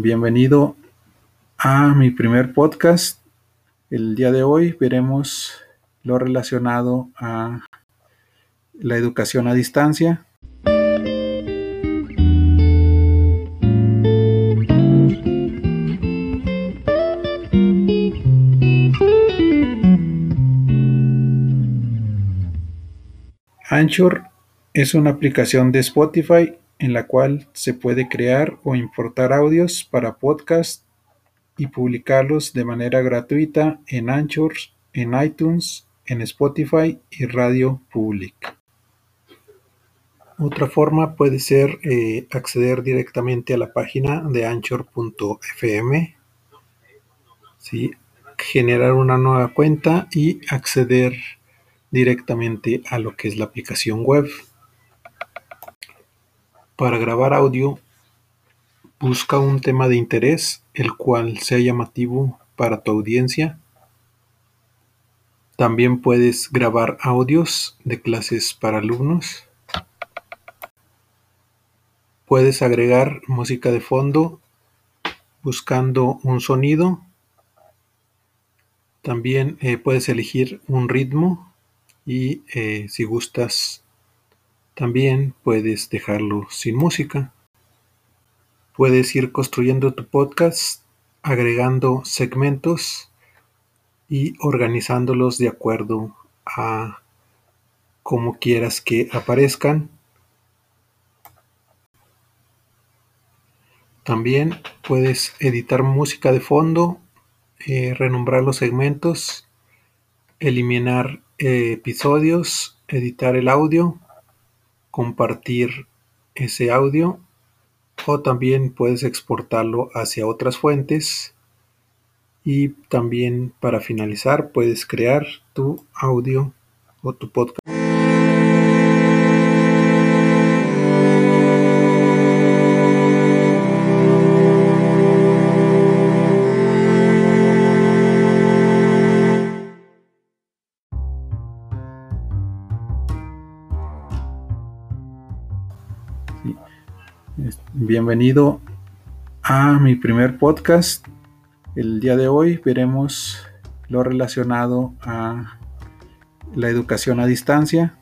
Bienvenido a mi primer podcast. El día de hoy veremos lo relacionado a la educación a distancia. Anchor es una aplicación de Spotify en la cual se puede crear o importar audios para podcast y publicarlos de manera gratuita en Anchor, en iTunes, en Spotify y Radio Public. Otra forma puede ser eh, acceder directamente a la página de anchor.fm, ¿sí? generar una nueva cuenta y acceder directamente a lo que es la aplicación web. Para grabar audio, busca un tema de interés el cual sea llamativo para tu audiencia. También puedes grabar audios de clases para alumnos. Puedes agregar música de fondo buscando un sonido. También eh, puedes elegir un ritmo y eh, si gustas también puedes dejarlo sin música. Puedes ir construyendo tu podcast agregando segmentos y organizándolos de acuerdo a cómo quieras que aparezcan. También puedes editar música de fondo, eh, renombrar los segmentos, eliminar eh, episodios, editar el audio compartir ese audio o también puedes exportarlo hacia otras fuentes y también para finalizar puedes crear tu audio o tu podcast. Bienvenido a mi primer podcast. El día de hoy veremos lo relacionado a la educación a distancia.